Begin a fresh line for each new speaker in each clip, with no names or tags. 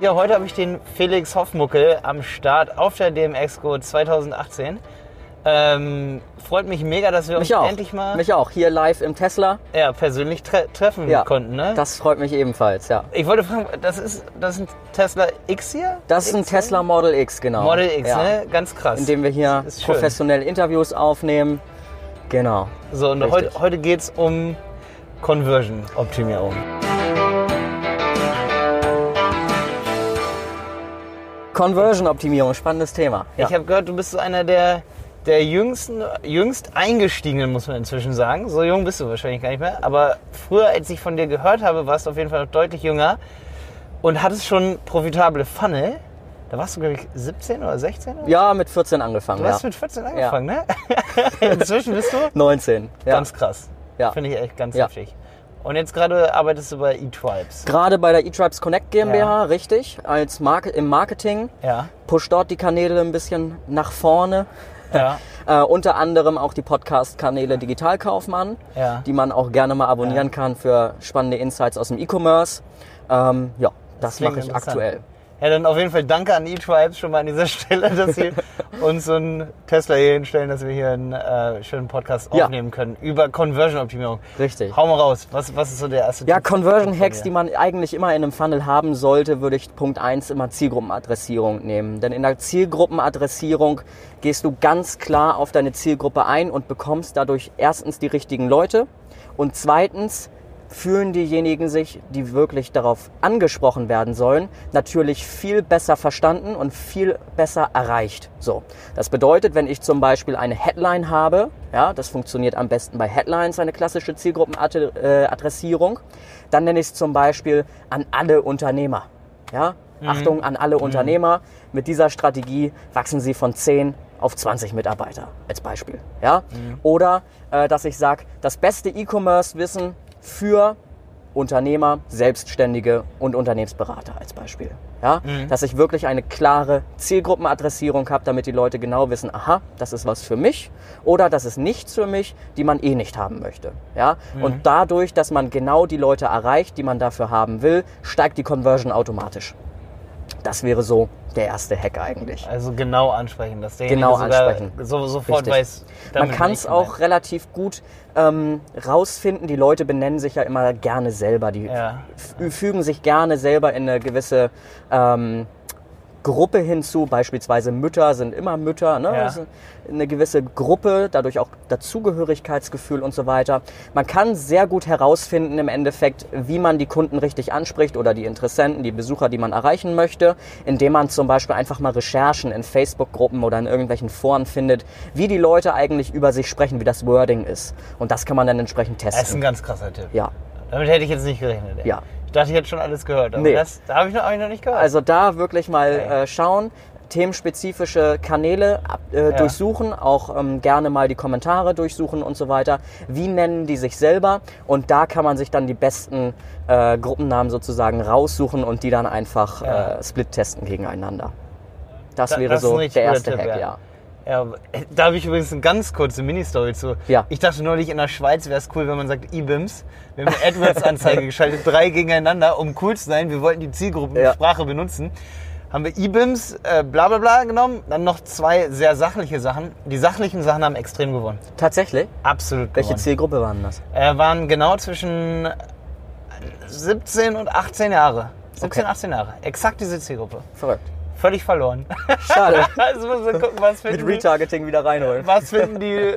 Ja, heute habe ich den Felix Hoffmuckel am Start auf der DMX-Go 2018. Ähm, freut mich mega, dass wir
Mich
uns
auch.
endlich mal
Mich auch. Hier live im Tesla.
ja, persönlich tre treffen
Ja.
konnten. Ne?
Das freut mich ebenfalls, ja.
ich wollte fragen, das ist, das ist ein Tesla X hier?
Das ist ein
X,
Tesla Model X, genau.
Model X,
ja.
ne? Ganz krass.
In dem wir hier
Das ist schön.
professionell Interviews aufnehmen. Genau.
So, und
Richtig.
heute, heute geht es um Conversion-Optimierung.
Conversion-Optimierung, spannendes Thema. Ja.
Ich habe gehört, du bist so einer der, der jüngsten, jüngst eingestiegenen, muss man inzwischen sagen. So jung bist du wahrscheinlich gar nicht mehr. Aber früher, als ich von dir gehört habe, warst du auf jeden Fall noch deutlich jünger und hattest schon profitable Funnel. Da warst du, glaube ich, 17 oder 16? Oder?
ja, mit 14 angefangen.
Du hast
ja.
mit 14 angefangen, ne? Inzwischen bist du
19. Ja.
ganz krass.
Ja.
Finde ich echt ganz
Ja.
heftig. Und jetzt gerade arbeitest du bei eTribes.
Gerade bei der eTribes Connect GmbH,
Ja.
richtig, als Marke im Marketing.
Ja,
Push dort die Kanäle ein bisschen nach vorne.
ja,
Äh, unter anderem auch die Podcast-Kanäle Digitalkaufmann,
ja.
die man auch gerne mal abonnieren kann für spannende Insights aus dem E-Commerce. Ähm, ja, das,
klingt
mache ich aktuell.
Ja, dann auf jeden Fall danke an eTribes schon mal an dieser Stelle, dass sie uns so einen Tesla hier hinstellen, dass wir hier einen äh, schönen Podcast
Ja.
aufnehmen können über Conversion-Optimierung.
Richtig.
Hau mal raus, was, was ist so der erste
Ja,
Tipp
Conversion
von
Hacks,
dir?
die man eigentlich immer in einem Funnel haben sollte, würde ich Punkt 1 immer Zielgruppenadressierung nehmen. Denn in der Zielgruppenadressierung gehst du ganz klar auf deine Zielgruppe ein und bekommst dadurch erstens die richtigen Leute und zweitens fühlen diejenigen sich, die wirklich darauf angesprochen werden sollen, natürlich viel besser verstanden und viel besser erreicht. So, das bedeutet, wenn ich zum Beispiel eine Headline habe, ja, das funktioniert am besten bei Headlines, eine klassische Zielgruppenadressierung, dann nenne ich es zum Beispiel an alle Unternehmer. Ja, Achtung an alle Unternehmer. Mit dieser Strategie wachsen sie von 10 auf 20 Mitarbeiter als Beispiel. Ja? Oder äh, dass ich sage, das beste E-Commerce-Wissen für Unternehmer, Selbstständige und Unternehmensberater als Beispiel. Ja? Dass ich wirklich eine klare Zielgruppenadressierung habe, damit die Leute genau wissen, aha, das ist was für mich oder das ist nichts für mich, die man eh nicht haben möchte. Ja? Und dadurch, dass man genau die Leute erreicht, die man dafür haben will, steigt die Conversion automatisch. Das wäre so der erste Hack eigentlich.
Also genau ansprechen, dass derjenige
Genau ansprechen.
So, sofort
Richtig.
weiß,
Man kann es auch
gemeint.
relativ gut ähm, rausfinden. Die Leute benennen sich ja immer gerne selber. Die
Ja.
fügen sich gerne selber in eine gewisse ähm, Gruppe hinzu. Beispielsweise Mütter sind immer Mütter. Ne?
Ja.
Ist eine gewisse Gruppe, dadurch auch Dazugehörigkeitsgefühl und so weiter. Man kann sehr gut herausfinden im Endeffekt, wie man die Kunden richtig anspricht oder die Interessenten, die Besucher, die man erreichen möchte, indem man zum Beispiel einfach mal Recherchen in Facebook-Gruppen oder in irgendwelchen Foren findet, wie die Leute eigentlich über sich sprechen, wie das Wording ist. Und das kann man dann entsprechend
Das ist ein
testen.
ganz krasser Tipp.
Ja.
Damit hätte ich jetzt nicht gerechnet. ey.
Ja.
Ich dachte, ich hätte schon alles gehört, aber
Nee.
das da habe ich, noch- hab ich noch nicht gehört.
Also da wirklich mal
Okay.
äh, schauen, themenspezifische Kanäle äh,
Ja.
durchsuchen, auch ähm, gerne mal die Kommentare durchsuchen und so weiter. Wie nennen die sich selber? Und da kann man sich dann die besten äh, Gruppennamen sozusagen raussuchen und die dann einfach
Ja.
äh, split testen gegeneinander. Das
Da-
wäre
das
so der erste
Tipp,
Hack,
ja.
ja.
Ja, da habe ich übrigens eine ganz kurze Mini-Story zu.
Ja.
Ich dachte neulich, in der Schweiz wäre es cool, wenn man sagt E-Bims. Wir haben eine AdWords-Anzeige geschaltet, drei gegeneinander, um cool zu sein. Wir wollten die Zielgruppensprache benutzen. Haben wir E-Bims, äh, bla bla bla genommen. Dann noch zwei sehr sachliche Sachen. Die sachlichen Sachen haben extrem gewonnen.
Tatsächlich?
Absolut
Welche
gewonnen.
Zielgruppe waren das?
Äh, waren genau zwischen 17 und 18 Jahre. 17,
Okay.
18 Jahre. Exakt diese Zielgruppe.
Verrückt.
Völlig verloren.
Schade.
also muss man gucken, was
Mit
finden die-
Retargeting wieder reinholen.
Was finden die.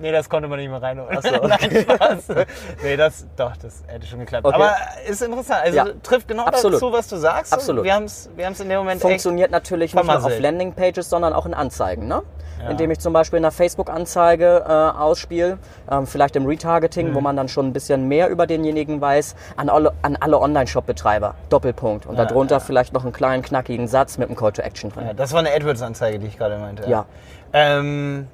Nee, das konnte man nicht mehr reinholen.
Ach so,
Nein, Spaß. Nee, das, doch, das hätte schon geklappt.
Okay.
Aber ist interessant. Also
Ja.
trifft genau
Absolut.
dazu, was du sagst.
Absolut.
Wir haben es wir haben's in dem Moment
Funktioniert natürlich nicht nur auf. Landingpages, sondern auch in Anzeigen. Ne?
Ja.
Indem ich zum Beispiel eine Facebook-Anzeige äh, ausspiele, ähm, vielleicht im Retargeting,
Mhm.
wo man dann schon ein bisschen mehr über denjenigen weiß, an alle, an alle Online-Shop-Betreiber. Doppelpunkt. Und
Ja,
darunter vielleicht noch einen kleinen, knackigen Satz mit einem Call to Action drin.
das war eine AdWords-Anzeige, die ich gerade meinte.
Ja.
Ähm,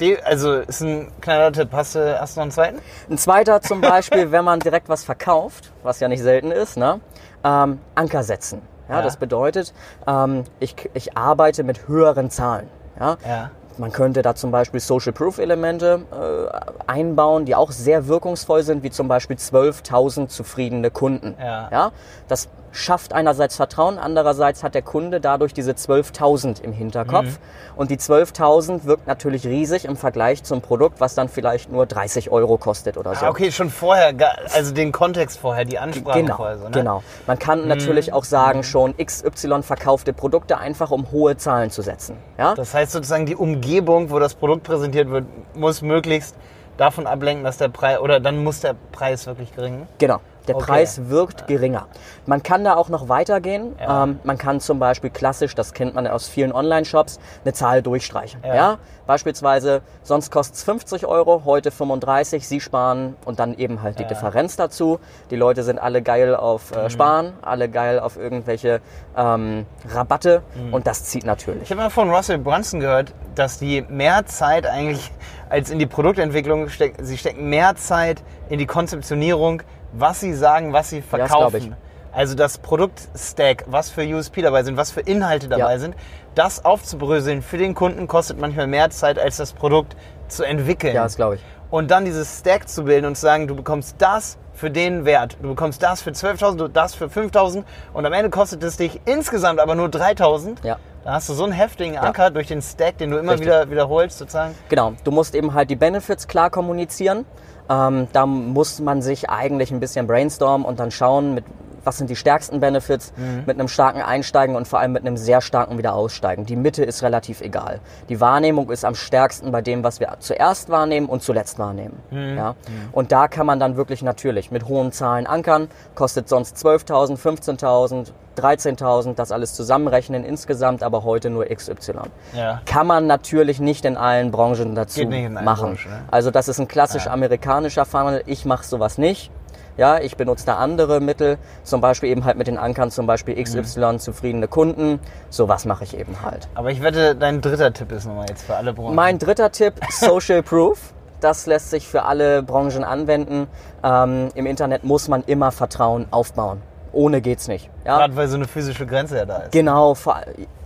die, also ist ein kleiner Tipp. Hast du, hast du noch einen zweiten?
Ein zweiter zum Beispiel, wenn man direkt was verkauft, was ja nicht selten ist, ne? ähm, Anker setzen. Ja,
Ja.
Das bedeutet, ähm, ich, ich arbeite mit höheren Zahlen. Ja?
Ja.
man könnte da zum Beispiel Social Proof Elemente äh, einbauen, die auch sehr wirkungsvoll sind, wie zum Beispiel 12.000 zufriedene Kunden.
Ja.
Ja, das schafft einerseits Vertrauen, andererseits hat der Kunde dadurch diese 12.000 im Hinterkopf. Und die 12.000 wirkt natürlich riesig im Vergleich zum Produkt, was dann vielleicht nur 30 Euro kostet oder so.
Ah, okay, schon vorher, also den Kontext vorher, die Ansprache
Genau,
vorher. So, ne?
genau. Man kann natürlich auch sagen, schon XY verkaufte Produkte einfach, um hohe Zahlen zu setzen. Ja?
Das heißt sozusagen, die Umgebung, wo das Produkt präsentiert wird, muss möglichst davon ablenken, dass der Preis, oder dann muss der Preis wirklich gering.
Genau. Der
Okay.
Preis wirkt geringer. Man kann da auch noch weitergehen.
Ja.
Ähm, man kann zum Beispiel klassisch, das kennt man aus vielen Online-Shops, eine Zahl durchstreichen.
Ja.
Ja. Beispielsweise, sonst kostet es 50 Euro, heute 35, Sie sparen und dann eben halt die
Ja.
Differenz dazu. Die Leute sind alle geil auf
Mhm.
äh, Sparen, alle geil auf irgendwelche ähm, Rabatte
Mhm.
und das zieht natürlich.
Ich habe mal von Russell Brunson gehört, dass die mehr Zeit eigentlich als in die Produktentwicklung stecken. Sie stecken mehr Zeit in die Konzeptionierung, was sie sagen, was sie verkaufen.
ich.
also das Produktstack, was für USP dabei sind, was für Inhalte dabei
Ja.
sind, das aufzubröseln für den Kunden kostet manchmal mehr Zeit, als das Produkt zu entwickeln.
Ja, das glaube ich.
Und dann dieses Stack zu bilden und zu sagen, du bekommst das für den Wert, du bekommst das für 12.000, du das für 5.000 und am Ende kostet es dich insgesamt aber nur 3.000.
Ja.
Da hast du so einen heftigen Anker durch den Stack, den du immer
Richtig.
wieder wiederholst sozusagen.
Genau, du musst eben halt die Benefits klar kommunizieren. Ähm, da muss man sich eigentlich ein bisschen brainstormen und dann schauen, mit, was sind die stärksten Benefits, mit einem starken Einsteigen und vor allem mit einem sehr starken wieder Aussteigen. Die Mitte ist relativ egal. Die Wahrnehmung ist am stärksten bei dem, was wir zuerst wahrnehmen und zuletzt wahrnehmen. Ja? Und da kann man dann wirklich natürlich mit hohen Zahlen ankern, kostet sonst 12.000, 15.000, 13.000, das alles zusammenrechnen insgesamt, aber heute nur XY.
Ja.
Kann man natürlich nicht in allen Branchen dazu machen.
Branchen, ne?
Also das ist ein klassisch amerikanischer Funnel. Ich mache sowas nicht. Ja, ich benutze da andere Mittel, zum Beispiel eben halt mit den Ankern, zum Beispiel XY,
Mhm.
zufriedene Kunden. Sowas mache ich eben halt.
Aber ich wette, dein dritter Tipp ist nochmal jetzt für alle Branchen.
Mein dritter Tipp, Social Proof. Das lässt sich für alle Branchen anwenden. Ähm, Im Internet muss man immer Vertrauen aufbauen. Ohne geht's nicht. Ja?
Gerade weil so eine physische Grenze ja da ist.
Genau,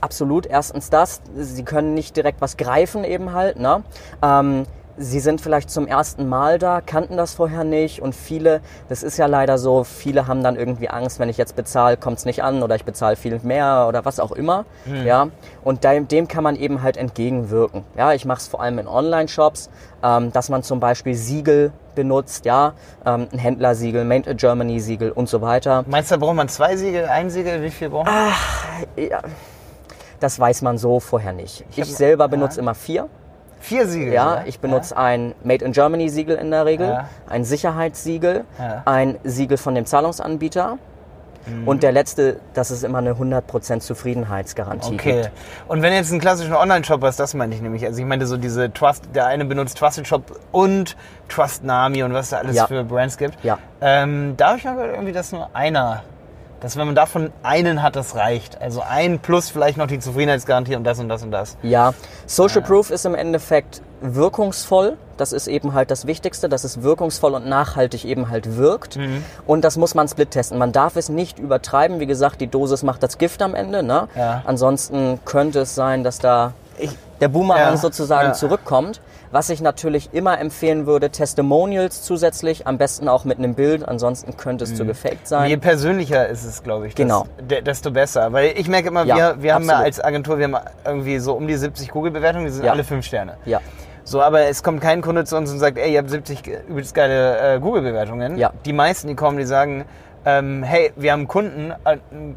absolut. Erstens das, sie können nicht direkt was greifen eben halt. Ne? Ähm, sie sind vielleicht zum ersten Mal da, kannten das vorher nicht und viele, das ist ja leider so, viele haben dann irgendwie Angst, wenn ich jetzt bezahle, kommt es nicht an oder ich bezahle viel mehr oder was auch immer. Ja? Und dem, dem kann man eben halt entgegenwirken. Ja, ich mache es vor allem in Online-Shops, ähm, dass man zum Beispiel Siegel benutzt, ja, ähm, ein Händlersiegel, Made in Germany Siegel und so weiter.
Meinst du, da braucht man zwei Siegel, ein Siegel? Wie viel braucht man?
Ah, Ja, das weiß man so vorher nicht. Ich,
hab-
selber benutze immer vier.
Vier Siegel?
Ja,
oder?
ich benutze ein Made in Germany Siegel in der Regel,
Ja.
ein Sicherheitssiegel,
Ja.
ein Siegel von dem Zahlungsanbieter
Mhm.
und der letzte, das ist immer eine 100% Zufriedenheitsgarantie.
Okay.
gibt.
Und wenn jetzt einen klassischen Online-Shop hast, das meine ich nämlich. Also ich meinte so diese Trust, der eine benutzt Trusted Shop und Trust Nami und was da alles
Ja.
für Brands gibt.
Ja.
Ähm, da habe ich mal gehört, irgendwie, dass nur einer, dass wenn man davon einen hat, das reicht. Also ein plus vielleicht noch die Zufriedenheitsgarantie und das und das und das.
Ja, Social Proof ist im Endeffekt wirkungsvoll. Das ist eben halt das Wichtigste, dass es wirkungsvoll und nachhaltig eben halt wirkt.
Mhm.
Und das muss man split testen. Man darf es nicht übertreiben. Wie gesagt, die Dosis macht das Gift am Ende. Ne?
Ja.
Ansonsten könnte es sein, dass da der Boomerang
Ja,
sozusagen
ja.
zurückkommt. Was ich natürlich immer empfehlen würde, Testimonials zusätzlich, am besten auch mit einem Bild. Ansonsten könnte es zu gefaked sein.
Je persönlicher ist es, glaube ich,
Genau.
de- desto besser. Weil ich merke immer,
Ja,
wir, wir haben ja
absolut.
als Agentur, wir haben irgendwie so um die 70 Google-Bewertungen, die sind
Ja.
alle fünf Sterne.
ja,
So, aber es kommt kein Kunde zu uns und sagt, ey, ihr habt 70 ge- übelst geile äh, Google-Bewertungen.
Ja.
Die meisten, die kommen, die sagen, ähm, hey, wir haben einen Kunden, äh, ein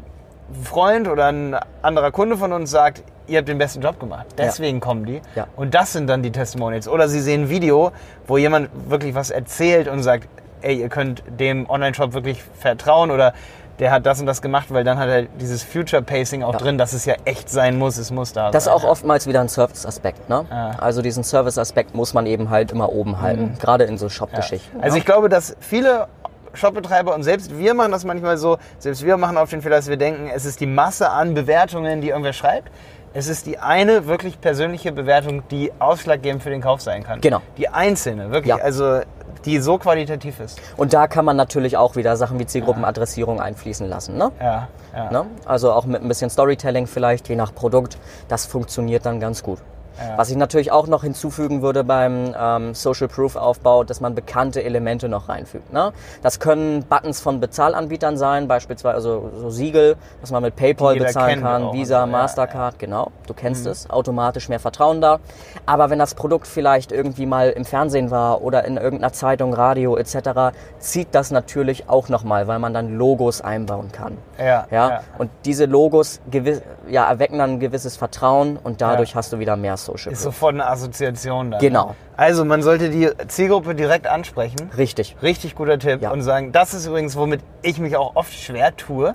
Freund oder ein anderer Kunde von uns sagt, ihr habt den besten Job gemacht. Deswegen kommen die.
Ja.
Und das sind dann die Testimonials. Oder sie sehen ein Video, wo jemand wirklich was erzählt und sagt, ey, ihr könnt dem Online-Shop wirklich vertrauen oder der hat das und das gemacht, weil dann hat er dieses Future Pacing auch
Ja.
drin, dass es ja echt sein muss, es muss da
Das ist
sein.
auch oftmals wieder ein Service-Aspekt. Ne?
Ja.
Also diesen Service-Aspekt muss man eben halt immer oben halten, gerade in so Shop-Geschichten.
Also
ne?
ich glaube, dass viele Shopbetreiber und selbst wir machen das manchmal so, selbst wir machen auf den Fehler, dass wir denken, es ist die Masse an Bewertungen, die irgendwer schreibt. Es ist die eine wirklich persönliche Bewertung, die ausschlaggebend für den Kauf sein kann.
Genau.
Die einzelne, wirklich.
Ja.
Also die so qualitativ ist.
Und da kann man natürlich auch wieder Sachen wie Zielgruppenadressierung einfließen lassen. Ne?
Ja, ja.
Ne? Also auch mit ein bisschen Storytelling vielleicht, je nach Produkt. Das funktioniert dann ganz gut.
Ja.
Was ich natürlich auch noch hinzufügen würde beim ähm, Social Proof Aufbau, dass man bekannte Elemente noch reinfügt. Ne? Das können Buttons von Bezahlanbietern sein, beispielsweise so, so Siegel, dass man mit PayPal bezahlen kann, Visa,
so, ja,
Mastercard, genau. Du kennst es, automatisch mehr Vertrauen da. Aber wenn das Produkt vielleicht irgendwie mal im Fernsehen war oder in irgendeiner Zeitung, Radio etc., zieht das natürlich auch nochmal, weil man dann Logos einbauen kann.
Ja,
Ja?
ja.
Und diese Logos gewiss, ja, erwecken dann ein gewisses Vertrauen und dadurch hast du wieder mehr Social
Ist
Proof.
sofort eine Assoziation dann.
Genau.
Also man sollte die Zielgruppe direkt ansprechen.
Richtig.
Richtig guter Tipp.
Ja.
Und sagen, das ist übrigens, womit ich mich auch oft schwer tue.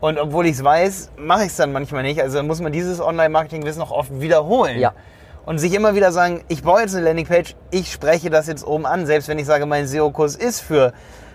Und obwohl ich es weiß, mache ich es dann manchmal nicht. Also muss man dieses Online-Marketing-Wissen auch oft wiederholen.
Ja.
Und sich immer wieder sagen, ich baue jetzt eine Landingpage, ich spreche das jetzt oben an. Selbst wenn ich sage, mein SEO-Kurs ist für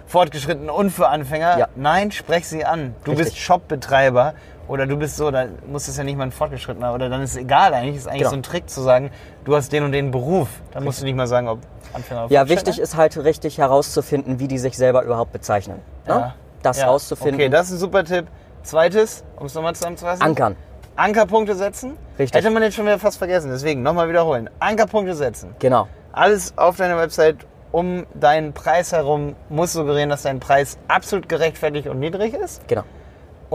Fortgeschrittene und für Anfänger.
Ja.
Nein, sprech sie an. Du
Richtig.
bist Shopbetreiber oder du bist so, dann muss es ja nicht mal ein Fortgeschrittener oder dann ist es egal eigentlich. Ist eigentlich
Genau.
so ein Trick zu sagen, du hast den und den Beruf. Dann musst du nicht mal sagen, ob Anfänger oder
Ja, wichtig ist halt richtig herauszufinden, wie die sich selber überhaupt bezeichnen. Ne?
Ja.
Das
Ja.
rauszufinden.
Okay, das ist ein super Tipp. Zweites, um es nochmal zusammenzufassen.
Ankern.
Ankerpunkte setzen.
Richtig.
Hätte man jetzt schon wieder fast vergessen, deswegen nochmal wiederholen. Ankerpunkte setzen.
Genau.
Alles auf deiner Website um deinen Preis herum muss suggerieren, dass dein Preis absolut gerechtfertigt und niedrig ist.
Genau.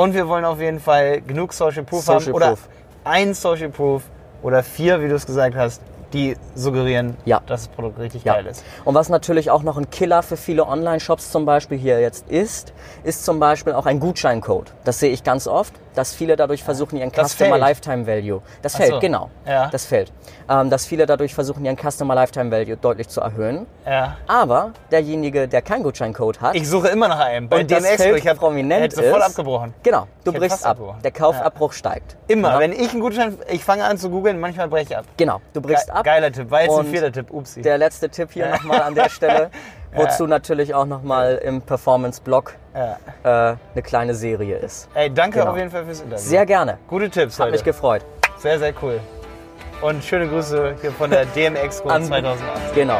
Und wir wollen auf jeden Fall genug Social Proof
Social
haben. Oder
Proof.
ein Social Proof oder vier, wie du es gesagt hast, die suggerieren,
Ja.
dass das Produkt richtig
Ja.
geil ist.
Und was natürlich auch noch ein Killer für viele Online-Shops zum Beispiel hier jetzt ist, ist zum Beispiel auch ein Gutscheincode. Das sehe ich ganz oft, dass viele dadurch versuchen, ihren
Das
Customer
fällt.
Lifetime Value, das
Ach
fällt,
so.
genau,
Ja.
das fällt, ähm, dass viele dadurch versuchen, ihren Customer Lifetime Value deutlich zu erhöhen.
Ja.
Aber derjenige, der keinen Gutscheincode hat,
Ich suche immer nach einem. Bei
und das Feld
ich hab,
prominent
hätte sofort
ist,
abgebrochen.
genau, du brichst ab.
abgebrochen.
Der Kaufabbruch steigt.
Immer,
Ja?
wenn ich einen Gutschein, ich fange an zu googeln, manchmal breche ich ab.
Genau, du brichst
Ge
ab.
Geiler Tipp, war jetzt ein vierter Tipp, upsi.
Der letzte Tipp hier nochmal an der Stelle, wozu natürlich auch nochmal im Performance-Blog
ja.
äh, eine kleine Serie ist.
Ey, danke
Genau.
auf jeden Fall fürs Interview.
Sehr gerne.
Gute Tipps
Hat
heute.
mich gefreut.
Sehr, sehr cool. Und schöne Grüße hier von der DMX Expo
An-
2008.
Genau.